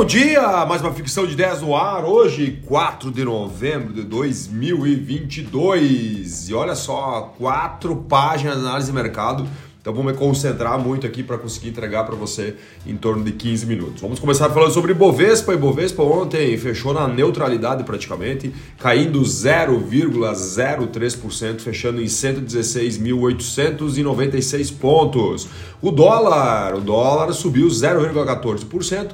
bom dia! Mais uma ficção de 10 no ar, hoje, 4 de novembro de 2022. E olha só, quatro páginas de análise de mercado. Então vou me concentrar muito aqui para conseguir entregar para você em torno de 15 minutos. Vamos começar falando sobre Bovespa. E Bovespa ontem fechou na neutralidade praticamente, caindo 0,03%, fechando em 116.896 pontos. O dólar, o dólar subiu 0,14%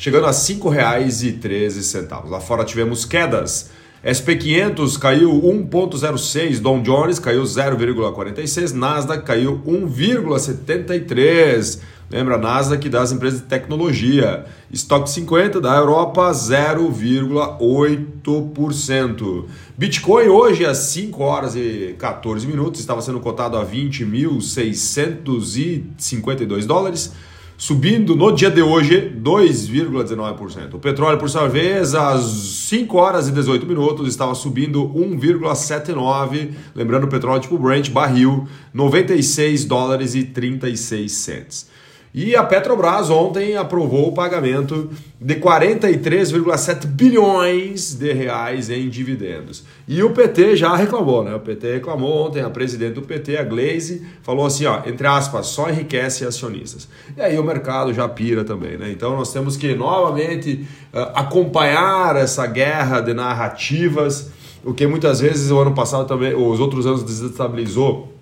chegando a R$ 5,13. Lá fora tivemos quedas. SP500 caiu 1,06, Dow Jones caiu 0,46, Nasdaq caiu 1,73. Lembra, Nasdaq das empresas de tecnologia. Stock 50 da Europa 0,8%. Bitcoin hoje às 5 horas e 14 minutos estava sendo cotado a 20.652 dólares subindo no dia de hoje 2,19%. O petróleo, por sua vez, às 5 horas e 18 minutos, estava subindo 1,79%. Lembrando, o petróleo tipo Brent, barril, 96 dólares e 36 cents. E a Petrobras ontem aprovou o pagamento de 43,7 bilhões de reais em dividendos. E o PT já reclamou, né? O PT reclamou ontem, a presidente do PT, a Glaze, falou assim, ó, entre aspas, só enriquece acionistas. E aí o mercado já pira também, né? Então nós temos que novamente uh, acompanhar essa guerra de narrativas, o que muitas vezes o ano passado também, os outros anos desestabilizou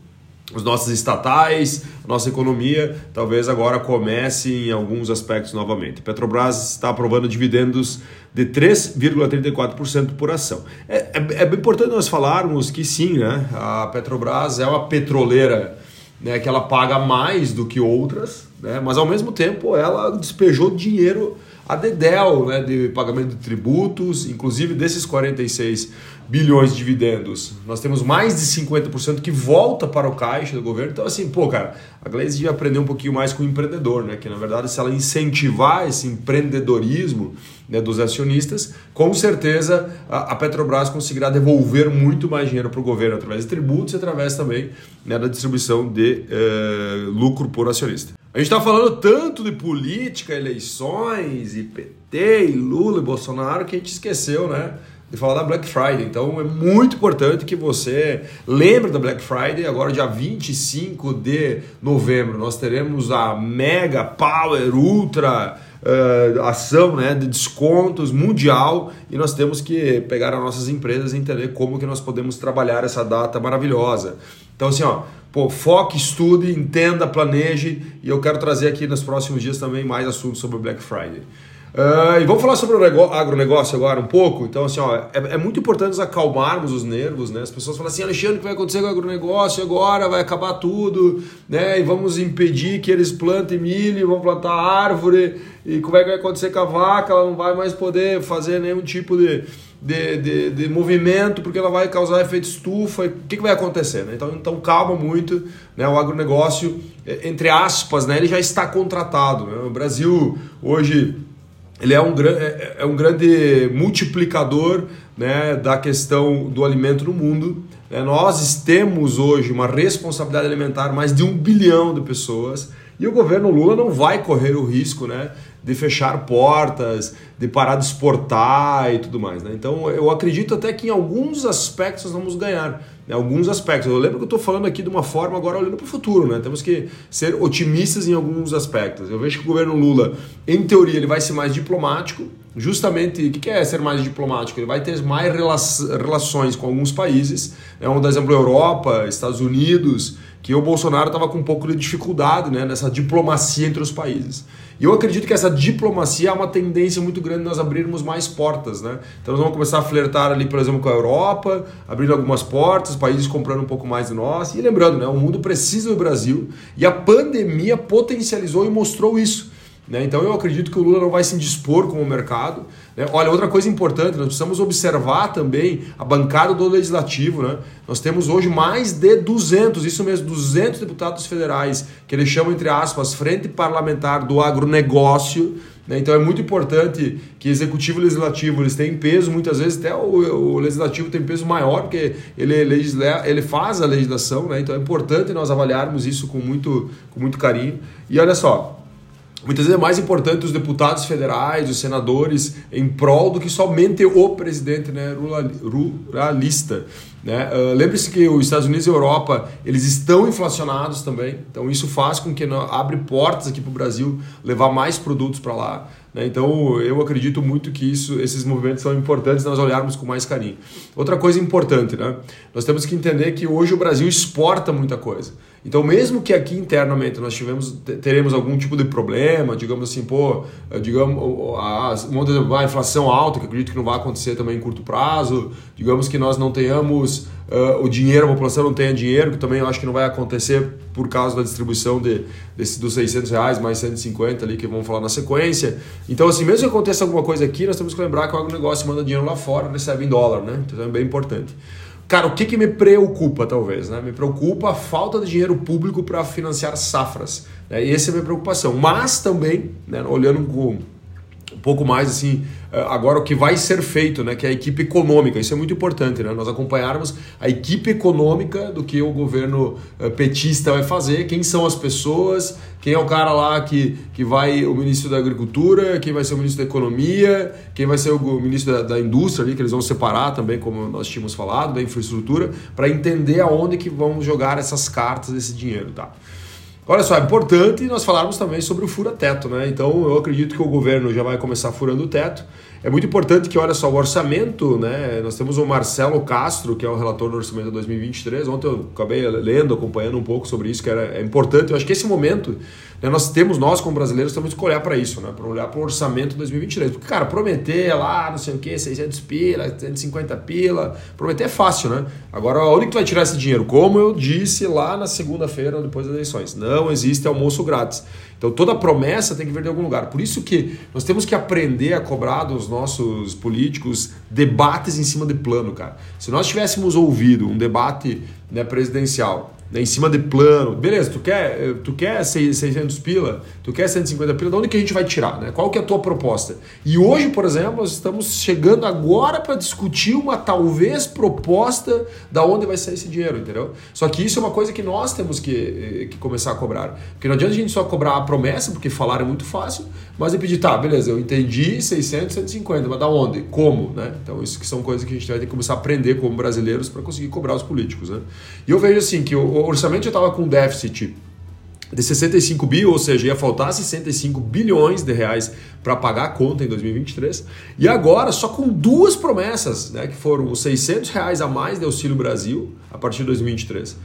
os nossos estatais, nossa economia, talvez agora comece em alguns aspectos novamente. Petrobras está aprovando dividendos de 3,34% por ação. É, é, é importante nós falarmos que sim, né? a Petrobras é uma petroleira né, que ela paga mais do que outras, né? mas ao mesmo tempo ela despejou dinheiro a Dedel, né, de pagamento de tributos, inclusive desses 46 bilhões de dividendos, nós temos mais de 50% que volta para o caixa do governo. Então, assim, pô, cara, a Glaze devia aprender um pouquinho mais com o empreendedor, né? Que na verdade, se ela incentivar esse empreendedorismo né, dos acionistas, com certeza a, Petrobras conseguirá devolver muito mais dinheiro para o governo através de tributos e através também né, da distribuição de eh, lucro por acionista. A gente está falando tanto de política, eleições, e PT, e Lula e Bolsonaro que a gente esqueceu, né? de falar da Black Friday. Então é muito importante que você lembre da Black Friday. Agora, dia 25 de novembro, nós teremos a Mega Power Ultra uh, ação né, de descontos mundial e nós temos que pegar as nossas empresas e entender como que nós podemos trabalhar essa data maravilhosa. Então, assim, ó, pô, foque, estude, entenda, planeje e eu quero trazer aqui nos próximos dias também mais assuntos sobre Black Friday. Uh, e vamos falar sobre o negócio, agronegócio agora um pouco. Então, assim, ó, é, é, muito importante nós acalmarmos os nervos, né? As pessoas falam assim, Alexandre, o que vai acontecer com o agronegócio agora? Vai acabar tudo, né? E vamos impedir que eles plantem milho, vão plantar árvore. E como é que vai acontecer com a vaca? Ela não vai mais poder fazer nenhum tipo de, de, de, de movimento, porque ela vai causar efeito estufa. O que, que vai acontecer? Né? Então, então, calma muito. Né? O agronegócio, é, entre aspas, né? ele já está contratado. Né? O Brasil hoje ele é um, é, é, um grande multiplicador né, da questão do alimento no mundo. É, nós temos hoje uma responsabilidade alimentar mais de um bilhão de pessoas e o governo Lula não vai correr o risco né, de fechar portas, de parar de exportar e tudo mais. Né? Então eu acredito até que em alguns aspectos nós vamos ganhar. Né? Alguns aspectos. Eu lembro que eu estou falando aqui de uma forma agora olhando para o futuro. Né? Temos que ser otimistas em alguns aspectos. Eu vejo que o governo Lula, em teoria, ele vai ser mais diplomático. Justamente, o que é ser mais diplomático? Ele vai ter mais relações com alguns países. Vamos dar exemplo, Europa, Estados Unidos, que o Bolsonaro estava com um pouco de dificuldade né? nessa diplomacia entre os países. E eu acredito que essa diplomacia é uma tendência muito grande nós abrirmos mais portas, né? Então nós vamos começar a flertar ali, por exemplo, com a Europa, abrindo algumas portas, países comprando um pouco mais de nós. E lembrando, né, o mundo precisa do Brasil e a pandemia potencializou e mostrou isso. Né? Então eu acredito que o Lula não vai se indispor com o mercado. Né? Olha, outra coisa importante, nós precisamos observar também a bancada do Legislativo. Né? Nós temos hoje mais de 200, isso mesmo, 200 deputados federais, que eles chamam, entre aspas, Frente Parlamentar do Agronegócio. Né? Então é muito importante que executivo e legislativo eles têm peso, muitas vezes até o, o legislativo tem peso maior, porque ele, legisla, ele faz a legislação, né? então é importante nós avaliarmos isso com muito, com muito carinho. E olha só, Muitas vezes é mais importante os deputados federais, os senadores, em prol do que somente o presidente né, ruralista. Né? Uh, Lembre-se que os Estados Unidos e a Europa eles estão inflacionados também, então isso faz com que abre portas aqui para o Brasil levar mais produtos para lá. Né? Então eu acredito muito que isso, esses movimentos são importantes nós olharmos com mais carinho. Outra coisa importante, né? nós temos que entender que hoje o Brasil exporta muita coisa. Então, mesmo que aqui internamente nós tivemos, teremos algum tipo de problema, digamos assim, pô, eh, digamos, a, a inflação alta, que acredito que não vai acontecer também em curto prazo, digamos que nós não tenhamos uh, o dinheiro, a população não tenha dinheiro, que também eu acho que não vai acontecer por causa da distribuição de, desse, dos 600 reais mais 150 ali que vamos falar na sequência. Então, assim, mesmo que aconteça alguma coisa aqui, nós temos que lembrar que o agronegócio manda dinheiro lá fora, recebe em dólar, né? Então é bem importante. Cara, o que, que me preocupa, talvez? Né? Me preocupa a falta de dinheiro público para financiar safras. Né? Essa é a minha preocupação. Mas também, né, olhando com um pouco mais assim, eh, agora o que vai ser feito, né, que é a equipe econômica, isso é muito importante, né, nós acompanharmos a equipe econômica do que o governo eh, petista vai fazer, quem são as pessoas, quem é o cara lá que, que vai, o ministro da Agricultura, quem vai ser o ministro da Economia, quem vai ser o ministro da, da Indústria ali, que eles vão separar também, como nós tínhamos falado, da infraestrutura, para entender aonde que vão jogar essas cartas, esse dinheiro, tá? Olha só, é importante nós falarmos também sobre o fura-teto, né? Então eu acredito que o governo já vai começar furando o teto. É muito importante que, olha só, o orçamento, né? Nós temos o Marcelo Castro, que é o relator do orçamento de 2023. Ontem eu acabei lendo, acompanhando um pouco sobre isso, que era, é importante. Eu acho que esse momento né, nós temos, nós como brasileiros, temos que olhar para isso, né? Para olhar para o orçamento de 2023. Porque, cara, prometer lá, não sei o que, 600 pila, 150 pila, prometer é fácil, né? Agora, onde que tu vai tirar esse dinheiro? Como eu disse lá na segunda-feira, depois das eleições, não existe almoço grátis. Então, toda promessa tem que vir de algum lugar. Por isso que nós temos que aprender a cobrar dos nossos políticos debates em cima de plano, cara. Se nós tivéssemos ouvido um debate né, presidencial né, em cima de plano. Beleza, tu quer, tu quer 600 pila, tu quer 150 pila, de onde que a gente vai tirar? Né? Qual que é a tua proposta? E hoje, por exemplo, nós estamos chegando agora para discutir uma talvez proposta da onde vai sair esse dinheiro, entendeu? Só que isso é uma coisa que nós temos que, que começar a cobrar. Porque não adianta a gente só cobrar a promessa, porque falar é muito fácil, mas é pedir, tá, beleza, eu entendi 600, 150, mas da onde? Como? Né? Então isso que são coisas que a gente vai ter que começar a aprender como brasileiros para conseguir cobrar os políticos. Né? E eu vejo assim que o orçamento já estava com déficit de 65 bi, ou seja, ia faltar 65 bilhões de reais para pagar a conta em 2023. E agora, só com duas promessas, né, que foram os 600 reais a mais de Auxílio Brasil a partir de 2023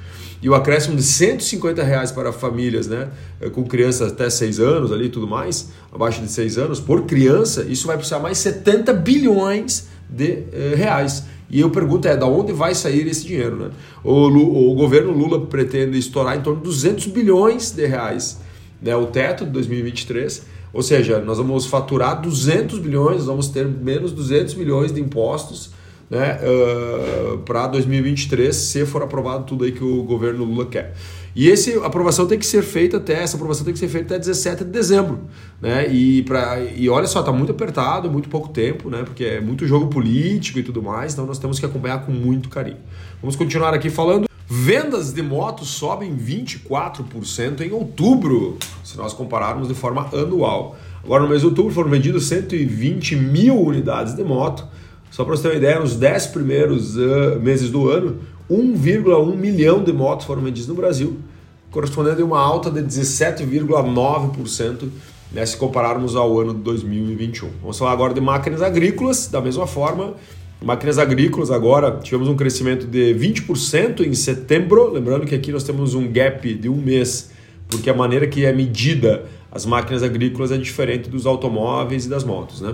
e o acréscimo de 150 reais para famílias né, com crianças até 6 anos ali tudo mais, abaixo de 6 anos, por criança, isso vai precisar mais 70 bilhões de eh, reais. E eu pergunto é, da onde vai sair esse dinheiro? Né? O, o governo Lula pretende estourar em torno de 200 bilhões de reais né, o teto de 2023, ou seja, nós vamos faturar 200 bilhões, vamos ter menos 200 milhões de impostos né, uh, para 2023, se for aprovado tudo aí que o governo Lula quer. E essa aprovação tem que ser feita até, essa aprovação tem que ser feita até 17 de dezembro. Né? E, pra, e olha só, está muito apertado, muito pouco tempo, né? porque é muito jogo político e tudo mais, então nós temos que acompanhar com muito carinho. Vamos continuar aqui falando. Vendas de motos sobem 24% em outubro, se nós compararmos de forma anual. Agora, no mês de outubro foram vendidos 120 mil unidades de moto. Só para você ter uma ideia, nos 10 primeiros uh, meses do ano, 1,1 milhão de motos foram vendidas no Brasil, correspondendo a uma alta de 17,9% né, se compararmos ao ano de 2021. Vamos falar agora de máquinas agrícolas, da mesma forma. Máquinas agrícolas agora tivemos um crescimento de 20% em setembro, lembrando que aqui nós temos um gap de um mês, porque a maneira que é medida as máquinas agrícolas é diferente dos automóveis e das motos, né?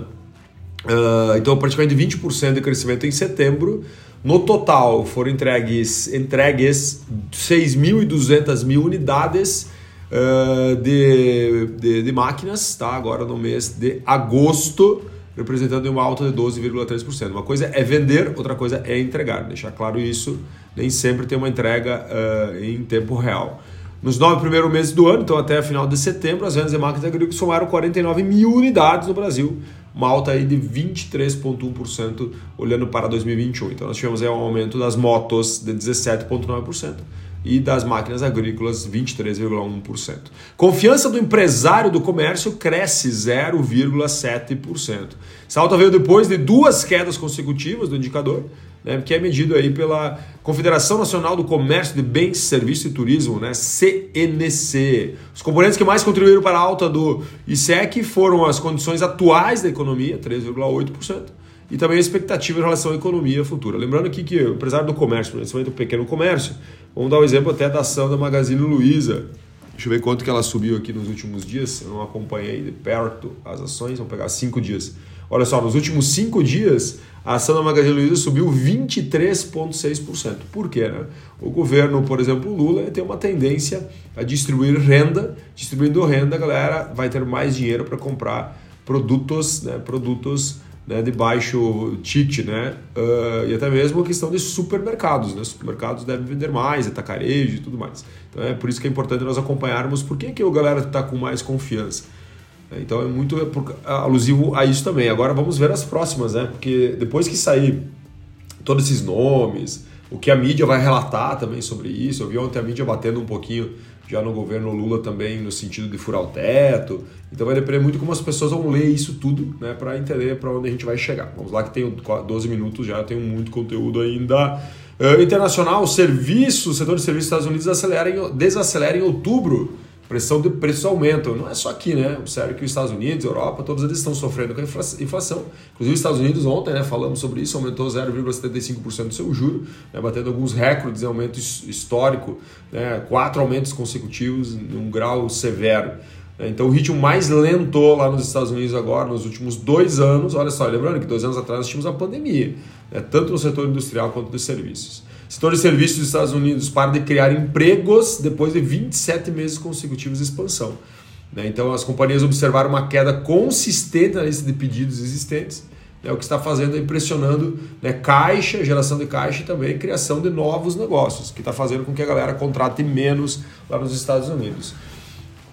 Uh, então praticamente 20% de crescimento em setembro, no total foram entregues, entregues 6.200 mil unidades uh, de, de, de, máquinas, tá? agora no mês de agosto, representando uma alta de 12,3%. Uma coisa é vender, outra coisa é entregar. Deixar claro isso, nem sempre tem uma entrega uh, em tempo real. Nos nove primeiros meses do ano, então até final de setembro, as vendas de máquinas agrícolas somaram 49 mil unidades no Brasil, uma alta aí de 23,1% olhando para 2021. Então nós tivemos aí um aumento das motos de 17,9%, e das máquinas agrícolas 23,1%. Confiança do empresário do comércio cresce 0,7%. Essa alta veio depois de duas quedas consecutivas do indicador, né, que é medido aí pela Confederação Nacional do Comércio de Bens, Serviços e Turismo, né, CNC. Os componentes que mais contribuíram para a alta do ISEC foram as condições atuais da economia, 3,8%, e também a expectativa em relação à economia futura. Lembrando aqui que o empresário do comércio, principalmente o pequeno comércio, vamos dar um exemplo até da ação da Magazine Luiza. Deixa eu ver quanto que ela subiu aqui nos últimos dias. Eu não acompanhei de perto as ações, vamos pegar cinco dias. Olha só, nos últimos cinco dias, a ação da Magazine Luiza subiu 23,6%. Por quê? Né? O governo, por exemplo, Lula, tem uma tendência a distribuir renda. Distribuindo renda, a galera vai ter mais dinheiro para comprar produtos, né? produtos né, de baixo ticket, né? Uh, e até mesmo a questão de supermercados. Né? Supermercados devem vender mais, atacarejo e tudo mais. Então é por isso que é importante nós acompanharmos por que, que a galera está com mais confiança. Então é muito alusivo a isso também. Agora vamos ver as próximas, né? Porque depois que sair todos esses nomes, o que a mídia vai relatar também sobre isso. Eu vi ontem a mídia batendo um pouquinho já no governo Lula também no sentido de furar o teto. Então vai depender muito como as pessoas vão ler isso tudo, né, para entender para onde a gente vai chegar. Vamos lá que tem 12 minutos já, tem muito conteúdo ainda. Uh, internacional, serviços, setor de serviços dos Estados Unidos acelera em, desacelera em outubro pressão de preços aumentam. Não é só aqui, né? Sério que os Estados Unidos, Europa, todos eles estão sofrendo com a inflação. Inclusive os Estados Unidos ontem, né, falamos sobre isso, aumentou 0,75% do seu juro, né, batendo alguns recordes de aumento histórico, né, quatro aumentos consecutivos em um grau severo. Então o ritmo mais lento lá nos Estados Unidos agora, nos últimos dois anos, olha só, lembrando que dois anos atrás nós tínhamos a pandemia, né, tanto no setor industrial quanto dos serviços. Setor de serviços dos Estados Unidos para de criar empregos depois de 27 meses consecutivos de expansão. Né? Então as companhias observaram uma queda consistente na lista de pedidos existentes, né? o que está fazendo é impressionando né? caixa, geração de caixa e também criação de novos negócios, que está fazendo com que a galera contrate menos lá nos Estados Unidos.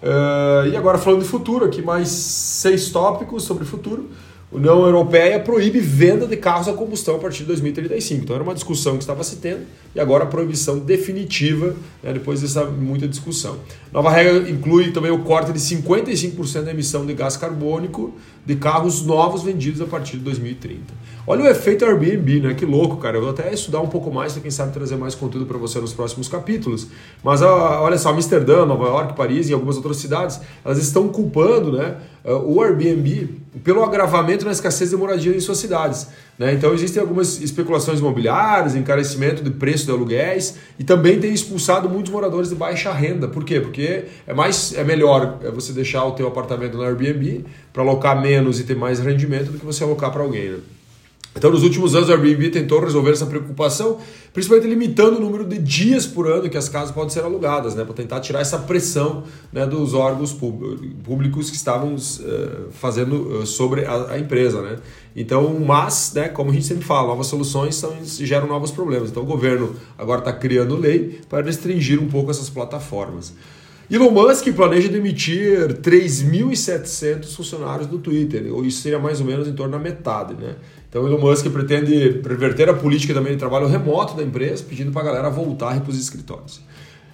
Uh, e agora falando de futuro, aqui mais seis tópicos sobre futuro. União Europeia proíbe venda de carros a combustão a partir de 2035. Então era uma discussão que estava se tendo e agora a proibição definitiva, né, depois dessa muita discussão. Nova regra inclui também o corte de 55% da emissão de gás carbônico de carros novos vendidos a partir de 2030. Olha o efeito Airbnb, né? Que louco, cara. Eu vou até estudar um pouco mais, quem sabe trazer mais conteúdo para você nos próximos capítulos. Mas olha só, Amsterdã, Nova York, Paris e algumas outras cidades, elas estão culpando, né, o Airbnb pelo agravamento na escassez de moradia em suas cidades. Né? Então existem algumas especulações imobiliárias, encarecimento de preço de aluguéis e também tem expulsado muitos moradores de baixa renda. Por quê? Porque é mais é melhor é você deixar o teu apartamento no Airbnb para alocar menos e ter mais rendimento do que você alocar para alguém. Né? Então, nos últimos anos, o Airbnb tentou resolver essa preocupação, principalmente limitando o número de dias por ano que as casas podem ser alugadas, né, para tentar tirar essa pressão né, dos órgãos públicos que estavam uh, fazendo uh, sobre a, a, empresa. Né. Então, mas, né, como a gente sempre fala, novas soluções são, geram novos problemas. Então, o governo agora está criando lei para restringir um pouco essas plataformas. Elon Musk planeja demitir 3.700 funcionários do Twitter, ou isso seria mais ou menos em torno da metade, né? Então, Elon Musk pretende reverter a política também de trabalho remoto da empresa, pedindo para a galera voltar para os escritórios.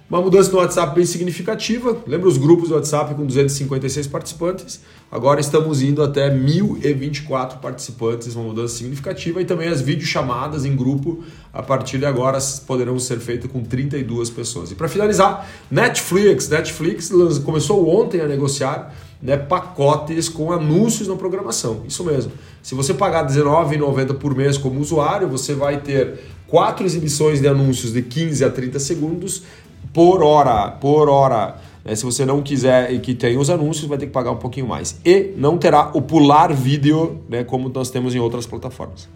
Uma mudança no WhatsApp bem significativa. Lembra os grupos do WhatsApp com 256 participantes? Agora estamos indo até 1024 participantes, uma mudança significativa. E também as videochamadas em grupo, a partir de agora, poderão ser feitas com 32 pessoas. E para finalizar, Netflix. Netflix começou ontem a negociar né, pacotes com anúncios na programação. Isso mesmo. Se você pagar R$19,90 por mês como usuário, você vai ter quatro exibições de anúncios de 15 a 30 segundos por hora. Por hora. Né? Se você não quiser e que tenha os anúncios, vai ter que pagar um pouquinho mais. E não terá o pular vídeo, né, como nós temos em outras plataformas.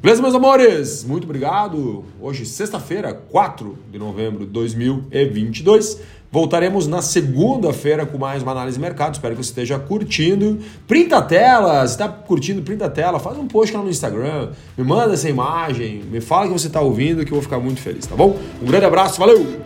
Beleza, meus amores? Muito obrigado. Hoje, sexta-feira, 4 de novembro de 2022. Voltaremos na segunda-feira com mais uma análise de mercado. Espero que você esteja curtindo. Printa a tela, se está curtindo, printa a tela. Faz um post lá no Instagram. Me manda essa imagem. Me fala que você está ouvindo que eu vou ficar muito feliz, tá bom? Um grande abraço, valeu!